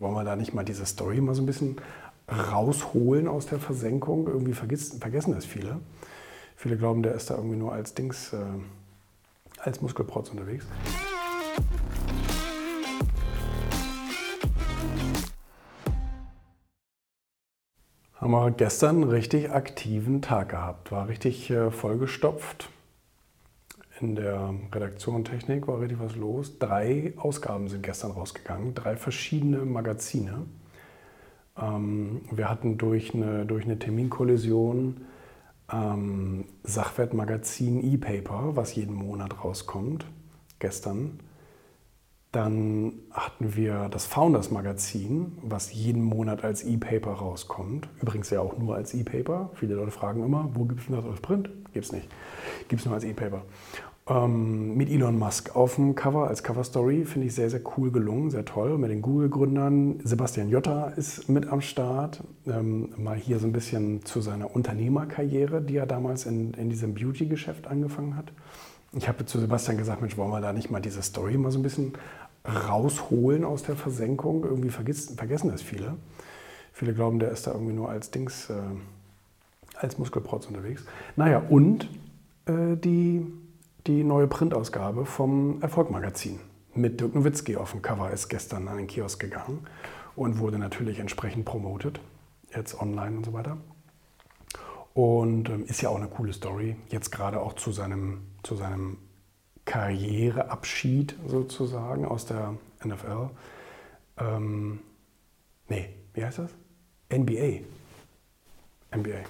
Wollen wir da nicht mal diese Story mal so ein bisschen rausholen aus der Versenkung? Irgendwie vergessen, das viele. Viele glauben, der ist da irgendwie nur als Dings, äh, als Muskelprotz unterwegs. Haben wir gestern einen richtig aktiven Tag gehabt. War richtig äh, vollgestopft. In der Redaktion Technik war richtig was los. Drei Ausgaben sind gestern rausgegangen, drei verschiedene Magazine. Ähm, wir hatten durch eine, durch eine Terminkollision ähm, Sachwertmagazin E-Paper, was jeden Monat rauskommt, gestern. Dann hatten wir das Founders Magazin, was jeden Monat als E-Paper rauskommt. Übrigens ja auch nur als E-Paper. Viele Leute fragen immer, wo gibt es das als Print? Gibt es nicht. Gibt es nur als E-Paper ähm, mit Elon Musk auf dem Cover als Cover Story. Finde ich sehr, sehr cool gelungen, sehr toll. Mit den Google-Gründern. Sebastian Jotta ist mit am Start. Ähm, mal hier so ein bisschen zu seiner Unternehmerkarriere, die er damals in, in diesem Beauty-Geschäft angefangen hat. Ich habe zu Sebastian gesagt, Mensch, wollen wir da nicht mal diese Story mal so ein bisschen rausholen aus der Versenkung? Irgendwie vergessen, vergessen das viele. Viele glauben, der ist da irgendwie nur als Dings, äh, als Muskelprotz unterwegs. Naja, und äh, die die neue Printausgabe vom Erfolgmagazin mit Dirk Nowitzki auf dem Cover ist gestern an den Kiosk gegangen und wurde natürlich entsprechend promotet, jetzt online und so weiter. Und ähm, ist ja auch eine coole Story, jetzt gerade auch zu seinem, zu seinem Karriereabschied sozusagen aus der NFL. Ähm, nee, wie heißt das? NBA. NBA.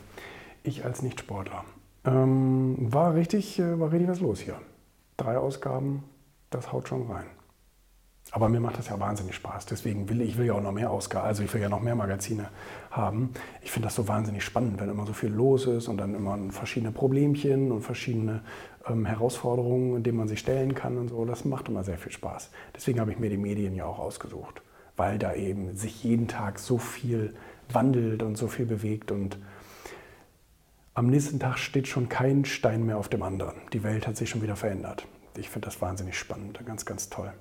Ich als Nichtsportler. Ähm, war, richtig, äh, war richtig was los hier. Drei Ausgaben, das haut schon rein. Aber mir macht das ja wahnsinnig Spaß. Deswegen will ich will ja auch noch mehr Ausgaben, also ich will ja noch mehr Magazine haben. Ich finde das so wahnsinnig spannend, wenn immer so viel los ist und dann immer verschiedene Problemchen und verschiedene ähm, Herausforderungen, denen man sich stellen kann und so. Das macht immer sehr viel Spaß. Deswegen habe ich mir die Medien ja auch ausgesucht, weil da eben sich jeden Tag so viel wandelt und so viel bewegt und am nächsten Tag steht schon kein Stein mehr auf dem anderen. Die Welt hat sich schon wieder verändert. Ich finde das wahnsinnig spannend, ganz, ganz toll.